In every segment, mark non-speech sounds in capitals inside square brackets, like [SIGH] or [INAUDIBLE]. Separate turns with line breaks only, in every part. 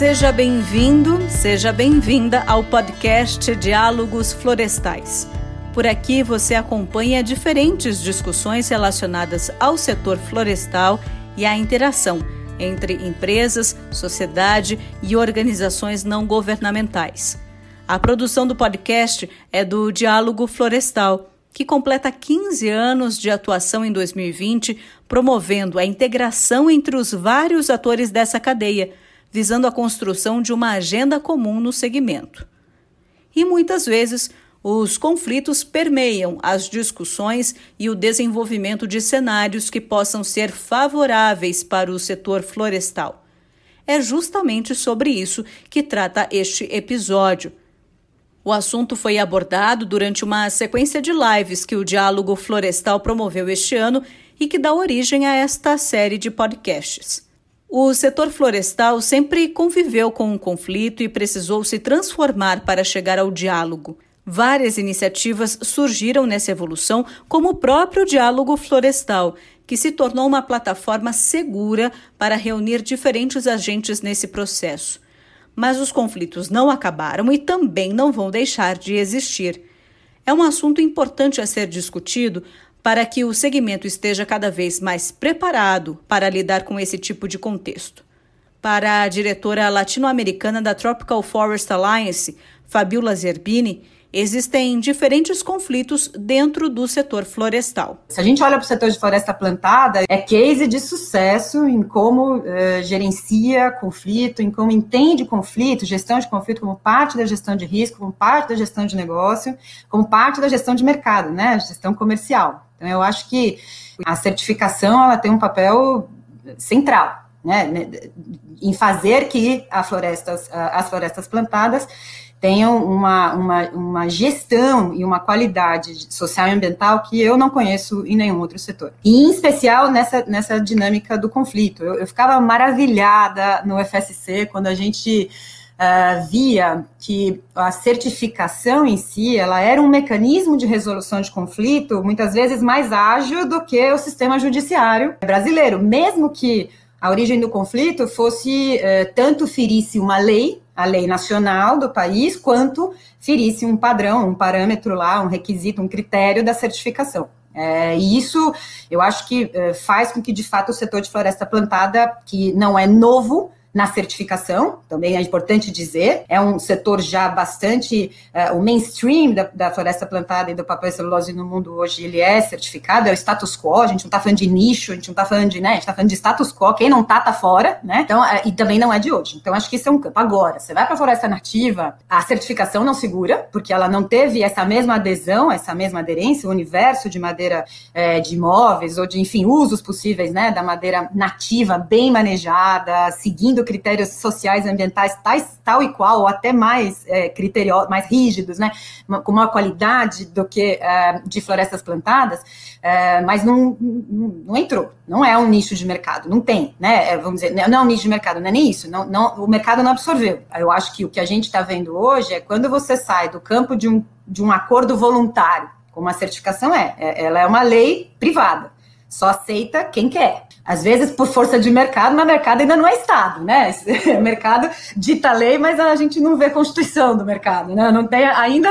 Seja bem-vindo, seja bem-vinda ao podcast Diálogos Florestais. Por aqui você acompanha diferentes discussões relacionadas ao setor florestal e à interação entre empresas, sociedade e organizações não governamentais. A produção do podcast é do Diálogo Florestal, que completa 15 anos de atuação em 2020, promovendo a integração entre os vários atores dessa cadeia, visando a construção de uma agenda comum no segmento. E muitas vezes, os conflitos permeiam as discussões e o desenvolvimento de cenários que possam ser favoráveis para o setor florestal. É justamente sobre isso que trata este episódio o assunto foi abordado durante uma sequência de lives que o Diálogo Florestal promoveu este ano e que dá origem a esta série de podcasts. O setor florestal sempre conviveu com um conflito e precisou se transformar para chegar ao diálogo. Várias iniciativas surgiram nessa evolução, como o próprio Diálogo Florestal, que se tornou uma plataforma segura para reunir diferentes agentes nesse processo mas os conflitos não acabaram e também não vão deixar de existir. É um assunto importante a ser discutido para que o segmento esteja cada vez mais preparado para lidar com esse tipo de contexto. Para a diretora latino-americana da Tropical Forest Alliance, Fabiola Zerbini, existem diferentes conflitos dentro do setor florestal.
Se a gente olha para o setor de floresta plantada, é case de sucesso em como uh, gerencia conflito, em como entende conflito, gestão de conflito como parte da gestão de risco, como parte da gestão de negócio, como parte da gestão de mercado, né, gestão comercial. Então, eu acho que a certificação ela tem um papel central. Né, em fazer que florestas, as florestas plantadas tenham uma, uma, uma gestão e uma qualidade social e ambiental que eu não conheço em nenhum outro setor. E, em especial, nessa, nessa dinâmica do conflito. Eu, eu ficava maravilhada no FSC quando a gente Uh, via que a certificação em si ela era um mecanismo de resolução de conflito muitas vezes mais ágil do que o sistema judiciário brasileiro, mesmo que a origem do conflito fosse uh, tanto ferisse uma lei a lei nacional do país, quanto ferisse um padrão, um parâmetro lá, um requisito, um critério da certificação. É, e isso eu acho que é, faz com que, de fato, o setor de floresta plantada, que não é novo, na certificação, também é importante dizer, é um setor já bastante, uh, o mainstream da, da, floresta plantada e do papel e celulose no mundo hoje, ele é certificado, é o status quo, a gente não está falando de nicho, a gente não está falando de, né, a gente está falando de status quo, quem não tá, tá fora, né, então, uh, e também não é de hoje, então acho que isso é um campo. Agora, você vai para a floresta nativa, a certificação não segura, porque ela não teve essa mesma adesão, essa mesma aderência, o universo de madeira uh, de imóveis, ou de, enfim, usos possíveis, né, da madeira nativa, bem manejada, seguindo seguindo critérios sociais ambientais tais, tal e qual, ou até mais é, criteriosos, mais rígidos, né, com maior qualidade do que é, de florestas plantadas, é, mas não, não, não, entrou, não é um nicho de mercado, não tem, né, é, vamos dizer, não é um nicho de mercado, não é nem isso, não, não, o mercado não absorveu. Eu acho que o que a gente está vendo hoje é quando você sai do campo de um, de um acordo voluntário, como a certificação é, é ela é uma lei privada, só aceita quem quer às vezes por força de mercado, mas mercado ainda não é Estado, né? O [LAUGHS] mercado dita lei, mas a gente não vê constituição do mercado, né? Não tem ainda.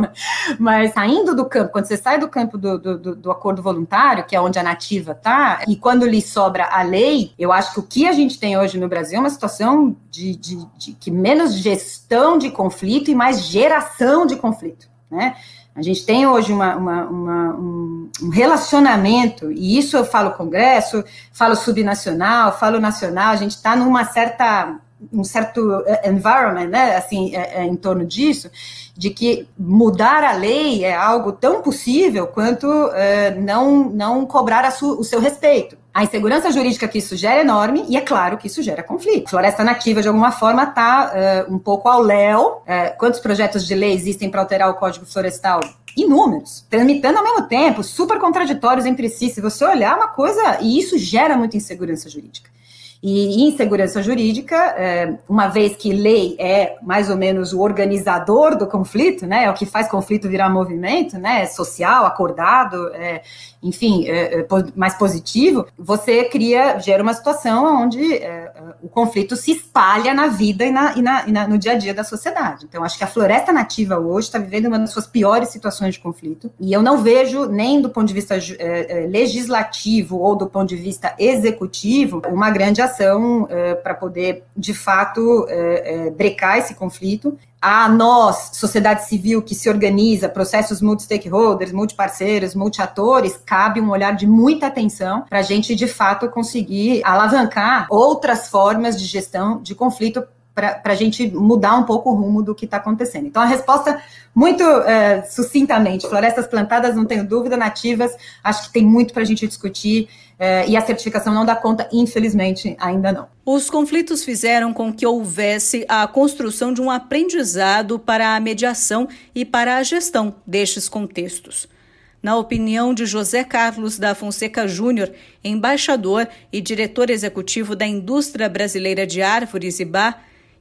Né? mas saindo do campo, quando você sai do campo do, do, do acordo voluntário, que é onde a nativa está, e quando lhe sobra a lei, eu acho que o que a gente tem hoje no Brasil é uma situação de, de, de que menos gestão de conflito e mais geração de conflito, né? A gente tem hoje uma, uma, uma, um, relacionamento, e isso eu falo congresso, falo subnacional, falo nacional, a gente está numa certa um certo eh, environment, né, assim, é, é, em torno disso, de que mudar a lei é algo tão possível quanto não, não cobrar o seu respeito. A insegurança jurídica que isso gera é enorme e é claro que isso gera conflito. Floresta nativa, de alguma forma, está uh, um pouco ao léu. Uh, quantos projetos de lei existem para alterar o Código Florestal? Inúmeros, tramitando ao mesmo tempo, super contraditórios entre si. Se você olhar uma coisa, e isso gera muita insegurança jurídica. E insegurança jurídica, é, uma vez que lei é mais ou menos o organizador do conflito, né, é o que faz conflito virar movimento, né, é social, acordado, é, enfim, é, é mais positivo, você cria, gera uma situação onde é, o conflito se espalha na vida e, na, e, na, e na, no dia a dia da sociedade. Então, acho que a floresta nativa hoje está vivendo uma das suas piores situações de conflito, e eu não vejo, nem do ponto de vista legislativo ou do ponto de vista executivo, uma grande ação é, para poder, de fato, é, é, brecar esse conflito. A nós, sociedade civil que se organiza, processos multi-stakeholders, multi-parceiros, multi-atores, cabe um olhar de muita atenção para a gente, de fato, conseguir alavancar outras formas de gestão de conflito para a gente mudar um pouco o rumo do que está acontecendo. Então, a resposta, muito é, sucintamente, florestas plantadas, não tenho dúvida, nativas, acho que tem muito para a gente discutir, é, e a certificação não dá conta, infelizmente, ainda não.
Os conflitos fizeram com que houvesse a construção de um aprendizado para a mediação e para a gestão destes contextos. Na opinião de José Carlos da Fonseca Júnior, embaixador e diretor executivo da Indústria Brasileira de Árvores, IBA,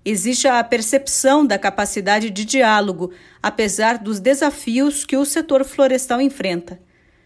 existe a percepção da capacidade de diálogo, apesar dos desafios que o setor florestal enfrenta.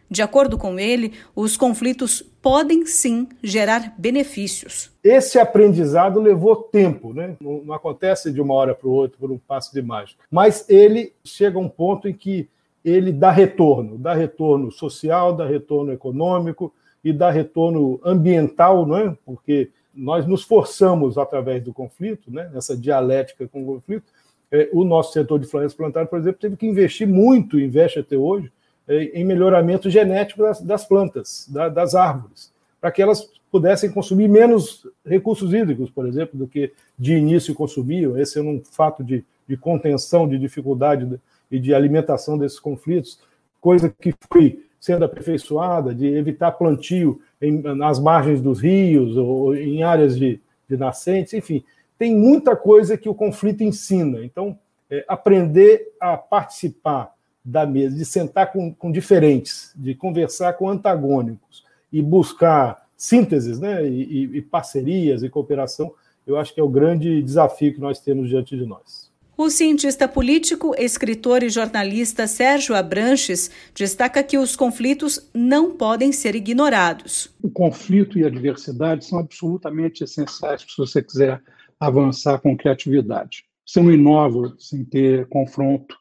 De acordo com ele, os conflitos podem sim gerar benefícios.
Esse aprendizado levou tempo, né? não, não acontece de uma hora para o outro por um passo de mágica. Mas ele chega a um ponto em que ele dá retorno, dá retorno social, dá retorno econômico e dá retorno ambiental, não é? Porque nós nos forçamos através do conflito, né, nessa dialética com o conflito. É, o nosso setor de florestas plantadas, por exemplo, teve que investir muito, investe até hoje, é, em melhoramento genético das, das plantas, da, das árvores, para que elas pudessem consumir menos recursos hídricos, por exemplo, do que de início consumiam. Esse é um fato de, de contenção, de dificuldade de, e de alimentação desses conflitos, coisa que foi sendo aperfeiçoada, de evitar plantio em, nas margens dos rios ou em áreas de, de nascentes, enfim, tem muita coisa que o conflito ensina. Então, é, aprender a participar da mesa, de sentar com, com diferentes, de conversar com antagônicos e buscar sínteses, né, e, e parcerias e cooperação, eu acho que é o grande desafio que nós temos diante de nós.
O cientista político, escritor e jornalista Sérgio Abranches destaca que os conflitos não podem ser ignorados.
O conflito e a diversidade são absolutamente essenciais se você quiser avançar com criatividade. Você não inova sem ter confronto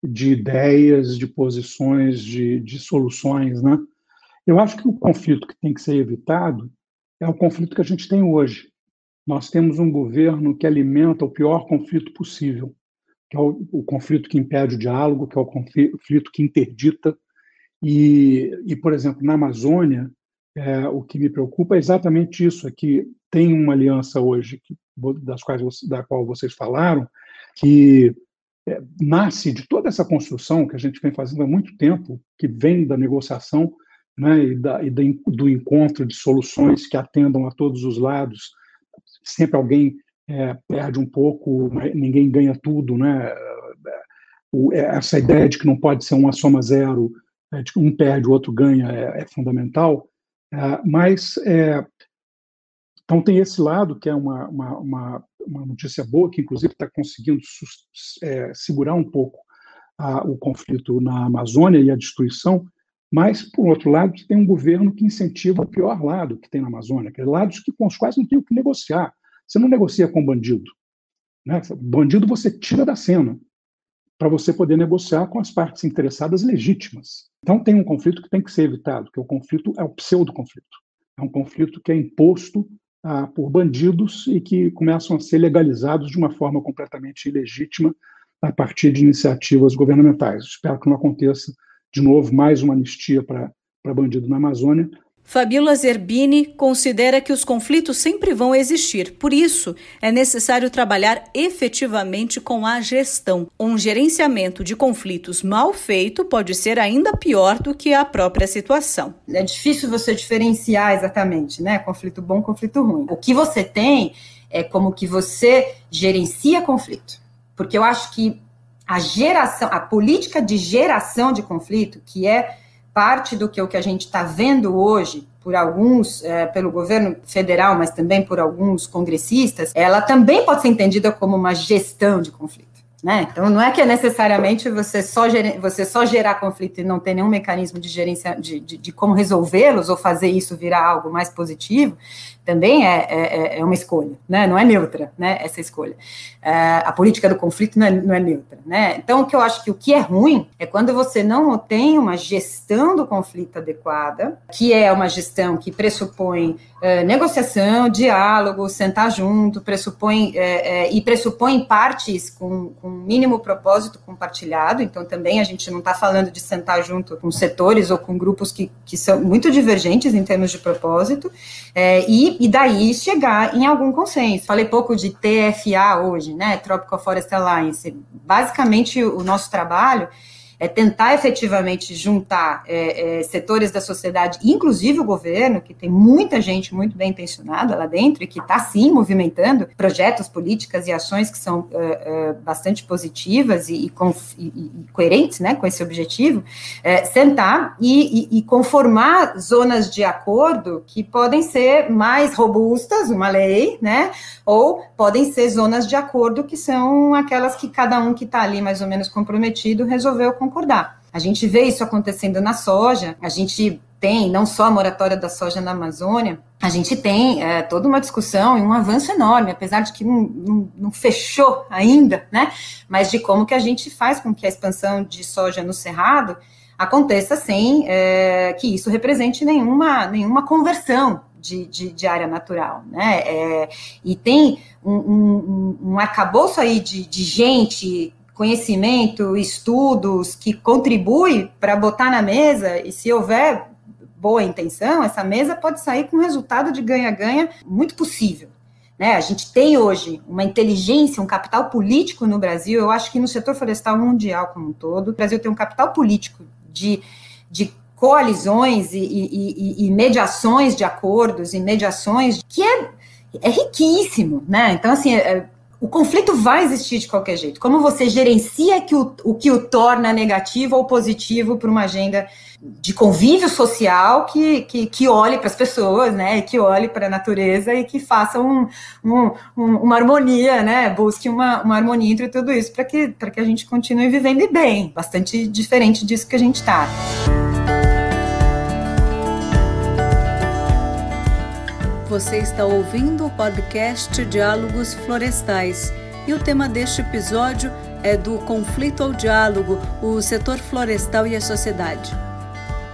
de ideias, de posições, de, de soluções. Né? Eu acho que o conflito que tem que ser evitado é o conflito que a gente tem hoje, nós temos um governo que alimenta o pior conflito possível, que é o, o conflito que impede o diálogo, que é o conflito que interdita. E, e por exemplo, na Amazônia, é, o que me preocupa é exatamente isso, é que tem uma aliança hoje, que, das quais, da qual vocês falaram, que é, nasce de toda essa construção que a gente vem fazendo há muito tempo, que vem da negociação né, e, da, e do encontro de soluções que atendam a todos os lados, sempre alguém é, perde um pouco, ninguém ganha tudo, né? É, essa ideia de que não pode ser uma soma zero, é, de que um perde, o outro ganha, é, é fundamental. É, mas, é, então, tem esse lado, que é uma, uma, uma, uma notícia boa, que inclusive está conseguindo segurar um pouco a, o conflito na Amazônia e a destruição, mas, por outro lado, tem um governo que incentiva o pior lado que tem na Amazônia, que é lados que, com os quais não tem o que negociar. Você não negocia com bandido. Né? Bandido você tira da cena para você poder negociar com as partes interessadas legítimas. Então tem um conflito que tem que ser evitado, que é o conflito é o pseudo-conflito. É um conflito que é imposto ah, por bandidos e que começam a ser legalizados de uma forma completamente ilegítima a partir de iniciativas governamentais. Espero que não aconteça de novo mais uma anistia para bandido na Amazônia,
Fabíola Zerbini considera que os conflitos sempre vão existir, por isso é necessário trabalhar efetivamente com a gestão. Um gerenciamento de conflitos mal feito pode ser ainda pior do que a própria situação.
É difícil você diferenciar exatamente, né? Conflito bom, conflito ruim. O que você tem é como que você gerencia conflito. Porque eu acho que a geração, a política de geração de conflito, que é parte do que o que a gente está vendo hoje por alguns, é, pelo governo federal, mas também por alguns congressistas, ela também pode ser entendida como uma gestão de conflito. Né? Então, não é que é necessariamente você só, você só gerar conflito e não ter nenhum mecanismo de gerência de, de, de como resolvê-los ou fazer isso virar algo mais positivo, também é, é, é, é, uma escolha, né? não é neutra né? essa escolha. É, a política do conflito não é, não é neutra. Né? Então, o que eu acho que o que é ruim é quando você não tem uma gestão do conflito adequada, que é uma gestão que pressupõe é, negociação, diálogo, sentar junto, pressupõe é, e pressupõe partes com, com mínimo propósito compartilhado, então também a gente não está falando de sentar junto com setores ou com grupos que, que são muito divergentes em termos de propósito, e e, daí chegar em algum consenso. Falei pouco de TFA hoje, né? Tropical Forest Alliance. Basicamente, o nosso trabalho é tentar efetivamente juntar é, é, setores da sociedade, inclusive o governo, que tem muita gente muito bem intencionada lá dentro e que está sim movimentando projetos, políticas e ações que são é, é bastante positivas e, e, e, coerentes né, com esse objetivo, é, sentar e, conformar zonas de acordo que podem ser mais robustas, uma lei, né, ou podem ser zonas de acordo que são aquelas que cada um que está ali mais ou menos comprometido resolveu concordar. A gente vê isso acontecendo na soja, a gente tem não só a moratória da soja na Amazônia, a gente tem é, toda uma discussão e um avanço enorme, apesar de que não, não, não, fechou ainda, né? Mas de como que a gente faz com que a expansão de soja no Cerrado aconteça sem é, que isso represente nenhuma, nenhuma conversão de, de, de área natural, né? É, e tem um, um, um arcabouço aí de, de gente conhecimento, estudos que contribui para botar na mesa, e se houver boa intenção, essa mesa pode sair com um resultado de ganha-ganha muito possível. Né? A gente tem hoje uma inteligência, um capital político no Brasil, eu acho que no setor florestal mundial como um todo, o Brasil tem um capital político de, de coalizões e, e, e, e mediações de acordos e mediações que é, é riquíssimo, né? Então, assim, é, o conflito vai existir de qualquer jeito. Como você gerencia que o, o que o torna negativo ou positivo para uma agenda de convívio social que, que, que olhe para as pessoas, né? Que olhe para a natureza e que faça um, um, um, uma harmonia, né? Busque uma, uma harmonia entre tudo isso para que, que a gente continue vivendo bem. Bastante diferente disso que a gente está.
Você está ouvindo o podcast Diálogos Florestais e o tema deste episódio é do conflito ao diálogo, o setor florestal e a sociedade.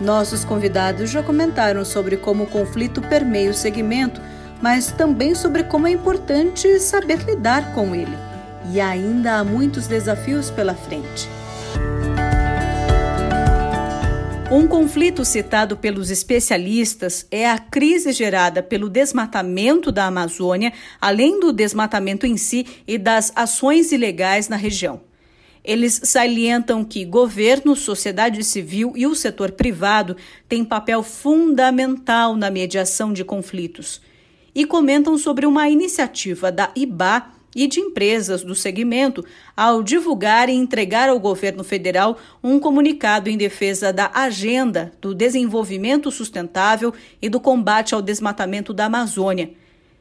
Nossos convidados já comentaram sobre como o conflito permeia o segmento, mas também sobre como é importante saber lidar com ele. E ainda há muitos desafios pela frente. Um conflito citado pelos especialistas é a crise gerada pelo desmatamento da Amazônia, além do desmatamento em si e das ações ilegais na região. Eles salientam que governo, sociedade civil e o setor privado têm papel fundamental na mediação de conflitos. E comentam sobre uma iniciativa da IBA e de empresas do segmento ao divulgar e entregar ao governo federal um comunicado em defesa da agenda do desenvolvimento sustentável e do combate ao desmatamento da Amazônia.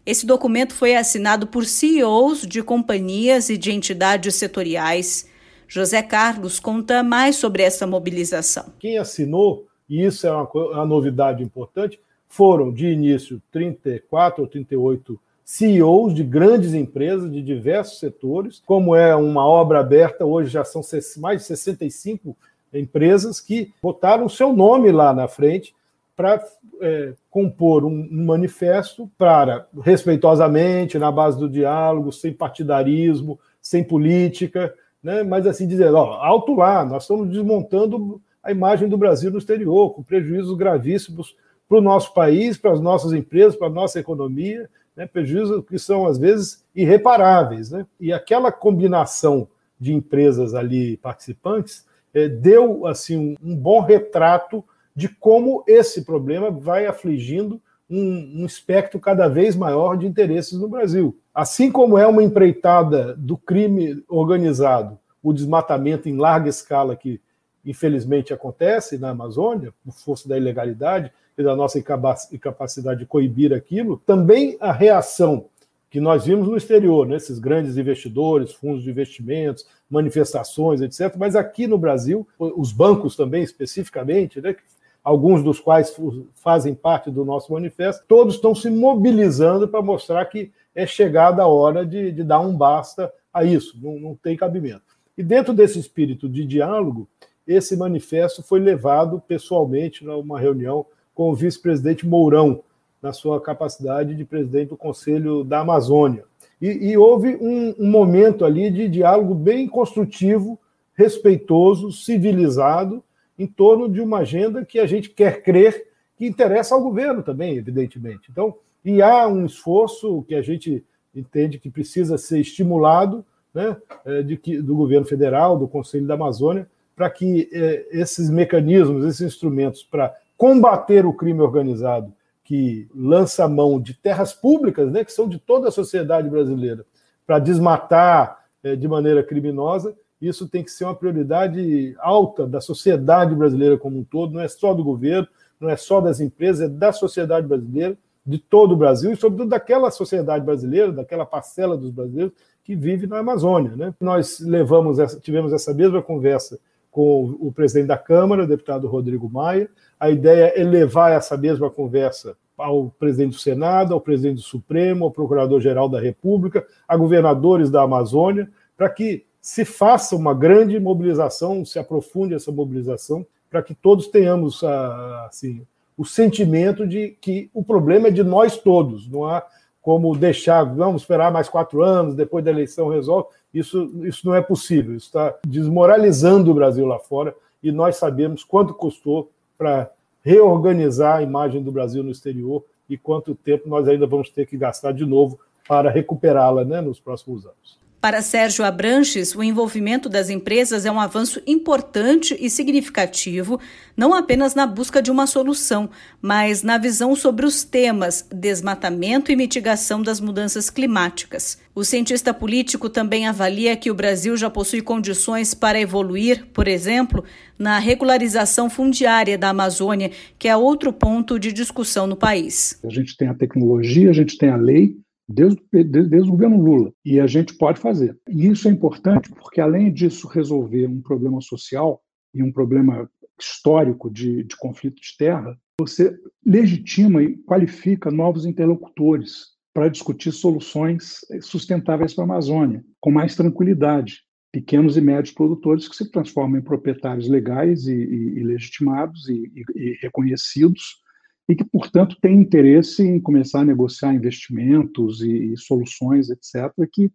Esse documento foi assinado por CEOs de companhias e de entidades setoriais. José Carlos conta mais sobre essa mobilização.
Quem assinou, e isso é uma, uma novidade importante, foram de início 34 ou 38 CEOs de grandes empresas de diversos setores, como é uma obra aberta, hoje já são mais de 65 empresas que botaram o seu nome lá na frente para é, compor um, um, manifesto para, respeitosamente, na base do diálogo, sem partidarismo, sem política, né? mas assim dizer, ó, alto lá, nós estamos desmontando a imagem do Brasil no exterior, com prejuízos gravíssimos para o nosso país, para as nossas empresas, para a nossa economia, né, prejuízos que são, às vezes, irreparáveis. Né? E aquela combinação de empresas ali participantes é, deu assim um, bom retrato de como esse problema vai afligindo um, um espectro cada vez maior de interesses no Brasil. Assim como é uma empreitada do crime organizado, o desmatamento em larga escala que infelizmente acontece na Amazônia, por força da ilegalidade e da nossa incapacidade de coibir aquilo, também a reação que nós vimos no exterior, né, grandes investidores, fundos de investimentos, manifestações, etc. Mas aqui no Brasil, os bancos também, especificamente, né, alguns dos quais fazem parte do nosso manifesto, todos estão se mobilizando para mostrar que é chegada a hora de, de dar um basta a isso, não, não tem cabimento. E dentro desse espírito de diálogo, esse manifesto foi levado pessoalmente numa reunião com o vice-presidente Mourão, na sua capacidade de presidente do Conselho da Amazônia. E, e houve um, um, momento ali de diálogo bem construtivo, respeitoso, civilizado, em torno de uma agenda que a gente quer crer que interessa ao governo também, evidentemente. Então, e há um esforço que a gente entende que precisa ser estimulado né, é, de que, do governo federal, do Conselho da Amazônia, para que eh, esses mecanismos, esses instrumentos para combater o crime organizado que lança mão de terras públicas, né, que são de toda a sociedade brasileira, para desmatar eh, de maneira criminosa, isso tem que ser uma prioridade alta da sociedade brasileira como um todo, não é só do governo, não é só das empresas, é da sociedade brasileira, de todo o Brasil e, sobretudo, daquela sociedade brasileira, daquela parcela dos brasileiros que vive na Amazônia. Né? Nós levamos essa, tivemos essa mesma conversa com o presidente da Câmara, o deputado Rodrigo Maia. A ideia é levar essa mesma conversa ao presidente do Senado, ao presidente do Supremo, ao procurador-geral da República, a governadores da Amazônia, para que se faça uma grande mobilização, se aprofunde essa mobilização, para que todos tenhamos ah, assim, o sentimento de que o problema é de nós todos, não há como deixar, vamos esperar mais quatro anos, depois da eleição resolve. Isso, isso não é possível, isso está desmoralizando o Brasil lá fora e nós sabemos quanto custou para reorganizar a imagem do Brasil no exterior e quanto tempo nós ainda vamos ter que gastar de novo para recuperá-la né, nos próximos anos.
Para Sérgio Abranches, o envolvimento das empresas é um avanço importante e significativo, não apenas na busca de uma solução, mas na visão sobre os temas desmatamento e mitigação das mudanças climáticas. O cientista político também avalia que o Brasil já possui condições para evoluir, por exemplo, na regularização fundiária da Amazônia, que é outro ponto de discussão no país.
A gente tem a tecnologia, a gente tem a lei, desde, desde, desde, o governo Lula. E a gente pode fazer. E isso é importante porque, além disso, resolver um problema social e um problema histórico de, de conflito de terra, você legitima e qualifica novos interlocutores para discutir soluções sustentáveis para a Amazônia, com mais tranquilidade. Pequenos e médios produtores que se transformam em proprietários legais e, e, e legitimados e, e reconhecidos e que, portanto, têm interesse em começar a negociar investimentos e, e soluções, etc., que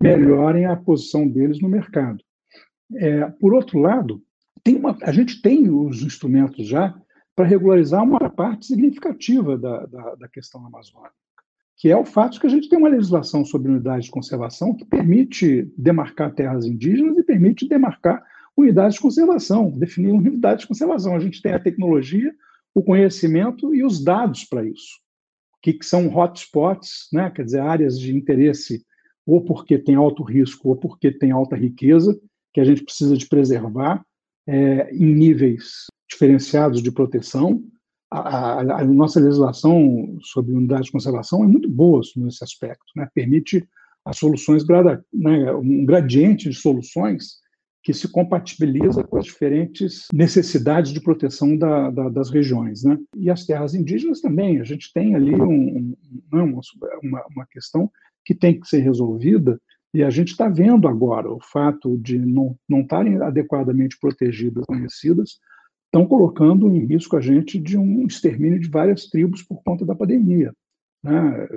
melhorem a posição deles no mercado. É, por outro lado, uma, a gente tem os instrumentos já para regularizar uma parte significativa da, da, da questão amazônica, que é o fato de que a gente tem uma legislação sobre unidades de conservação que permite demarcar terras indígenas e permite demarcar unidades de conservação, definir unidades de conservação. A gente tem a tecnologia, o conhecimento e os dados para isso, que, que são hotspots, né? quer dizer, áreas de interesse, ou porque tem alto risco, ou porque tem alta riqueza, que a gente precisa de preservar é, em níveis diferenciados de proteção. A, a, a, nossa legislação sobre unidade de conservação é muito boa nesse aspecto, né? permite as soluções, né? um gradiente de soluções que se compatibiliza com as diferentes necessidades de proteção da, da, das regiões. Né? E as terras indígenas também, a gente tem ali um, um, uma, uma questão que tem que ser resolvida, e a gente está vendo agora o fato de não, não estarem adequadamente protegidas, conhecidas, estão colocando em risco a gente de um extermínio de várias tribos por conta da pandemia. Né?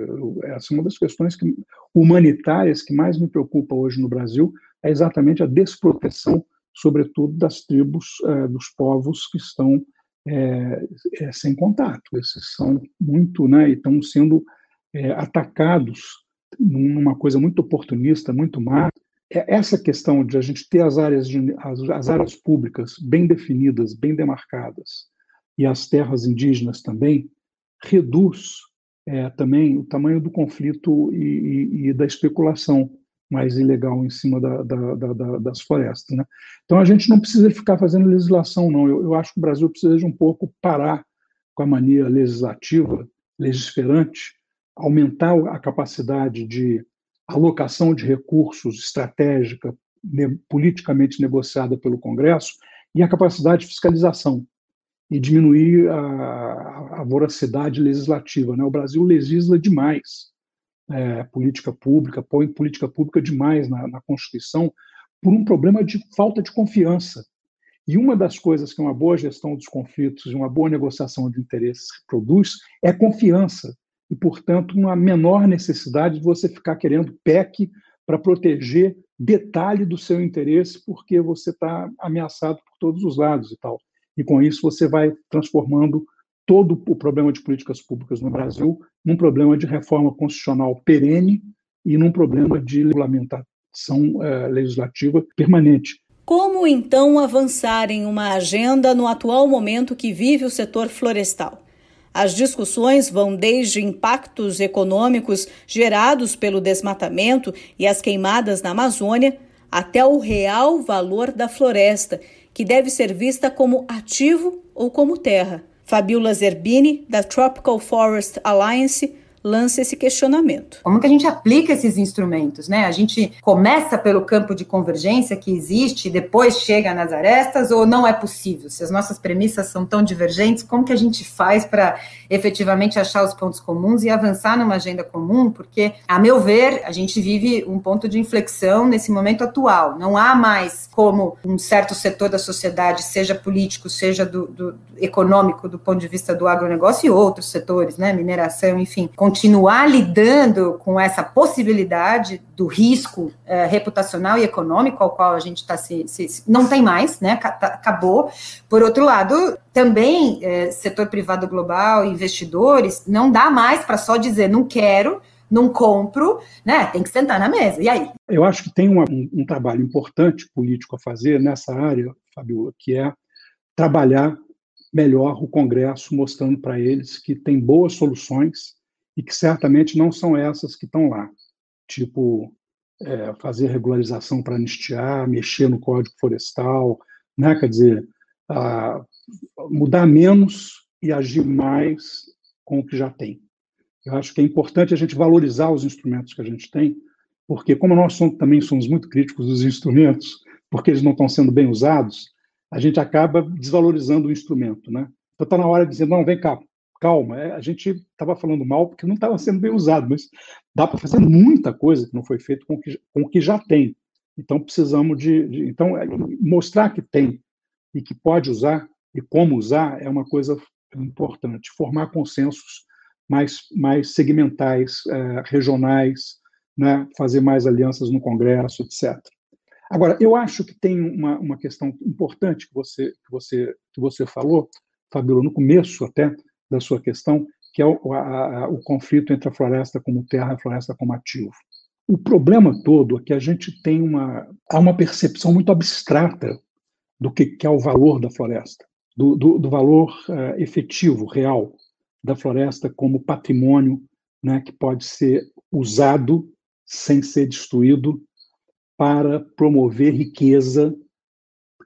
Essa é uma das questões que, humanitárias que mais me preocupa hoje no Brasil, é exatamente a desproteção, sobretudo das tribos, é, dos povos que estão é, é, sem contato. Esses são muito, né, e estão sendo atacados numa coisa muito oportunista, muito má. É, essa questão de a gente ter as áreas, de, as, as áreas públicas bem definidas, bem demarcadas, e as terras indígenas também, reduz é, também o tamanho do conflito e, e, e, da especulação mais ilegal em cima da, da, da, das florestas. Né? Então a gente não precisa ficar fazendo legislação, não. Eu, eu, acho que o Brasil precisa de um pouco parar com a mania legislativa, legisferante, aumentar a capacidade de alocação de recursos estratégica, ne, politicamente negociada pelo Congresso, e a capacidade de fiscalização e diminuir a, a voracidade legislativa. Né? O Brasil legisla demais é, política pública, põe política pública demais na, na Constituição por um problema de falta de confiança. E uma das coisas que uma boa gestão dos conflitos e uma boa negociação de interesses produz é confiança. E, portanto, uma menor necessidade de você ficar querendo PEC para proteger detalhe do seu interesse, porque você está ameaçado por todos os lados e tal. E com isso você vai transformando todo o problema de políticas públicas no Brasil num problema de reforma constitucional perene e num problema de regulamentação eh, legislativa permanente.
Como então avançar em uma agenda no atual momento que vive o setor florestal? As discussões vão desde impactos econômicos gerados pelo desmatamento e as queimadas na Amazônia até o real valor da floresta, que deve ser vista como ativo ou como terra. Fabiola Zerbini, da Tropical Forest Alliance, lança esse questionamento.
Como que a gente aplica esses instrumentos, né? A gente começa pelo campo de convergência que existe depois chega nas arestas ou não é possível? Se as nossas premissas são tão divergentes, como que a gente faz para efetivamente achar os pontos comuns e avançar numa agenda comum? Porque, a meu ver, a gente vive um ponto de inflexão nesse momento atual. Não há mais como um certo setor da sociedade, seja político, seja do, do econômico, do ponto de vista do agronegócio e outros setores, né? Mineração, enfim, continuar lidando com essa possibilidade do risco é, reputacional e econômico ao qual a gente está se, se, não tem mais, né? Tá, acabou. Por outro lado, também é, setor privado global, investidores, não dá mais para só dizer não quero, não compro, né? Tem que sentar na mesa. E aí?
Eu acho que tem um, um trabalho importante político a fazer nessa área, Fabiola, que é trabalhar melhor o Congresso, mostrando para eles que tem boas soluções e que certamente não são essas que estão lá, tipo é, fazer regularização para anistiar, mexer no Código Florestal, né? quer dizer, mudar menos e agir mais com o que já tem. Eu acho que é importante a gente valorizar os instrumentos que a gente tem, porque como nós somos, também somos muito críticos dos instrumentos, porque eles não estão sendo bem usados, a gente acaba desvalorizando o instrumento, né? Então está na hora de dizer, não, vem cá, calma, é, a gente estava falando mal porque não estava sendo bem usado, mas dá para fazer muita coisa que não foi feito com o que, com o que já tem. Então precisamos de, de então é, mostrar que tem e que pode usar e como usar é uma coisa importante. Formar consensos mais mais segmentais, é, regionais, né? fazer mais alianças no Congresso, etc. Agora, eu acho que tem uma, uma questão importante que você que você que você falou, Fabíola, no começo até, da sua questão, que é o, a, o conflito entre a floresta como terra e a floresta como ativo. O problema todo é que a gente tem uma, há uma percepção muito abstrata do que, que é o valor da floresta, do, do, do valor uh, efetivo, real da floresta como patrimônio né, que pode ser usado sem ser destruído para promover riqueza,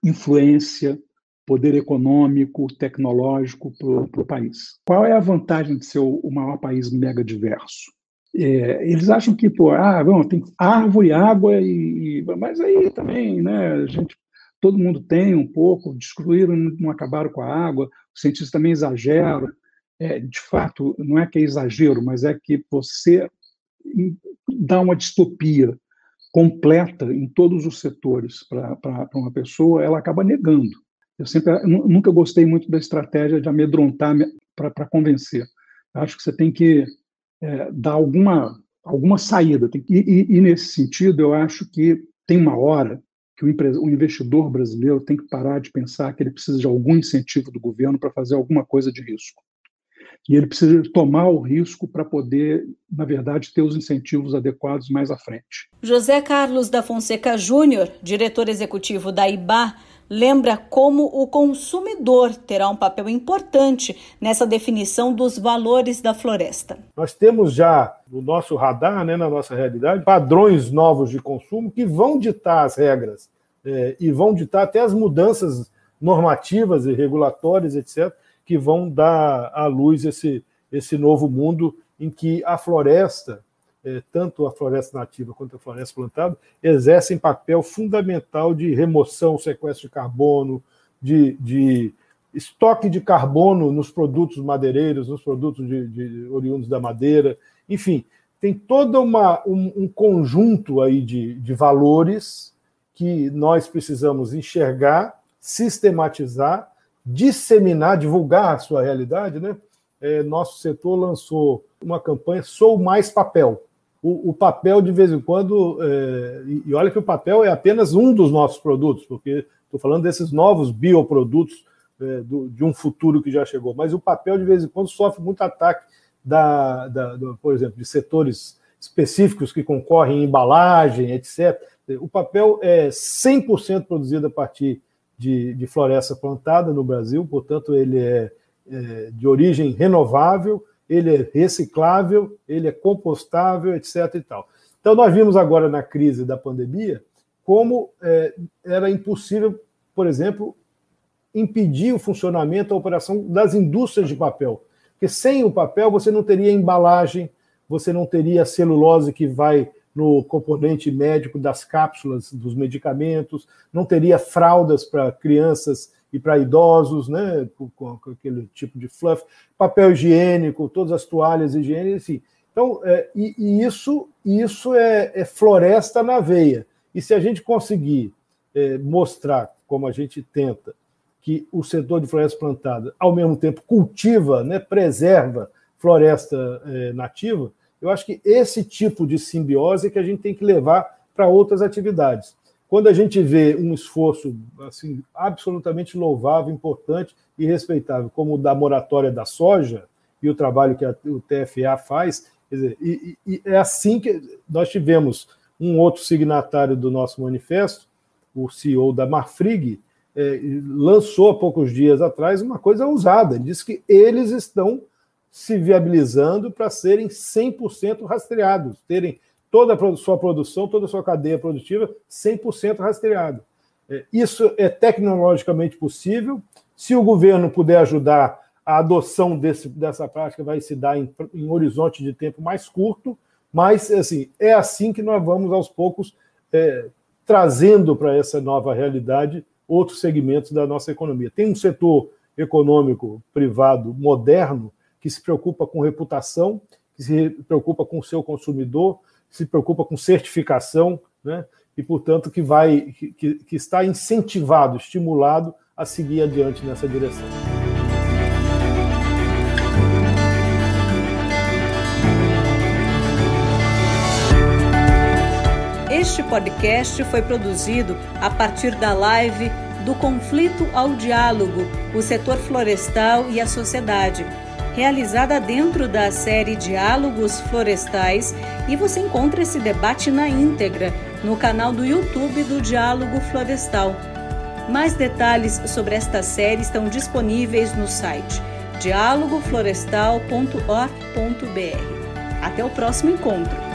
influência, poder econômico, tecnológico para o país. Qual é a vantagem de ser o, maior país mega diverso? É, eles acham que, pô, ah, bom, tem árvore, água, e, mas aí também, né, a gente, todo mundo tem um pouco, destruíram, não acabaram com a água, os cientistas também exageram. É, de fato, não é que é exagero, mas é que você dá uma distopia completa em todos os setores para uma pessoa, ela acaba negando. Eu sempre eu nunca gostei muito da estratégia de amedrontar para convencer. acho que você tem que é, dar alguma alguma saída. Tem, e, e, nesse sentido, eu acho que tem uma hora que o, o investidor brasileiro tem que parar de pensar que ele precisa de algum incentivo do governo para fazer alguma coisa de risco. E ele precisa tomar o risco para poder, na verdade, ter os incentivos adequados mais à frente.
José Carlos da Fonseca Júnior, diretor executivo da IBA, lembra como o consumidor terá um papel importante nessa definição dos valores da floresta.
Nós temos já no nosso radar, né, na nossa realidade, padrões novos de consumo que vão ditar as regras é, e vão ditar até as mudanças normativas e regulatórias, etc., que vão dar à luz esse, esse novo mundo em que a floresta tanto a floresta nativa quanto a floresta plantada, exercem papel fundamental de remoção, sequestro de carbono, de, de estoque de carbono nos produtos madeireiros, nos produtos de, de oriundos da madeira, enfim, tem todo uma, um, um, conjunto aí de, de valores que nós precisamos enxergar, sistematizar, disseminar, divulgar a sua realidade, né? É, nosso setor lançou uma campanha Sou Mais Papel, o, o, papel, de vez em quando, é, e olha que o papel é apenas um dos nossos produtos, porque estou falando desses novos bioprodutos é, do, de um futuro que já chegou, mas o papel, de vez em quando, sofre muito ataque, da, da do, por exemplo, de setores específicos que concorrem em embalagem, etc. O papel é 100% produzido a partir de, de, floresta plantada no Brasil, portanto, ele é, é de origem renovável ele é reciclável, ele é compostável, etc. E tal. Então, nós vimos agora na crise da pandemia como é, era impossível, por exemplo, impedir o funcionamento, a operação das indústrias de papel. Porque sem o papel você não teria embalagem, você não teria celulose que vai no componente médico das cápsulas dos medicamentos, não teria fraldas para crianças e para idosos, né, com, com, aquele tipo de fluff, papel higiênico, todas as toalhas higiênicas, enfim. Então, é, e, e, isso, isso é, é, floresta na veia. E se a gente conseguir é, mostrar, como a gente tenta, que o setor de floresta plantada, ao mesmo tempo, cultiva, né, preserva floresta é, nativa, eu acho que esse tipo de simbiose é que a gente tem que levar para outras atividades. Quando a gente vê um esforço assim absolutamente louvável, importante e respeitável, como o da moratória da soja e o trabalho que a, o TFA faz, dizer, e, e, é assim que nós tivemos um outro signatário do nosso manifesto, o CEO da Marfrig, é, lançou há poucos dias atrás uma coisa ousada. Disse que eles estão se viabilizando para serem 100% rastreados, terem toda a sua produção, toda a sua cadeia produtiva 100% rastreada. É, isso é tecnologicamente possível. Se o governo puder ajudar, a adoção desse, dessa prática vai se dar em, em horizonte de tempo mais curto, mas assim é assim que nós vamos aos poucos é, trazendo para essa nova realidade outros segmentos da nossa economia. Tem um setor econômico privado moderno que se preocupa com reputação, que se preocupa com o seu consumidor, se preocupa com certificação, né? e, portanto, que, vai, que, que está incentivado, estimulado a seguir adiante nessa direção.
Este podcast foi produzido a partir da live Do Conflito ao Diálogo, o setor florestal e a sociedade realizada dentro da série Diálogos Florestais, e você encontra esse debate na íntegra no canal do YouTube do Diálogo Florestal. Mais detalhes sobre esta série estão disponíveis no site dialogoflorestal.org.br. Até o próximo encontro!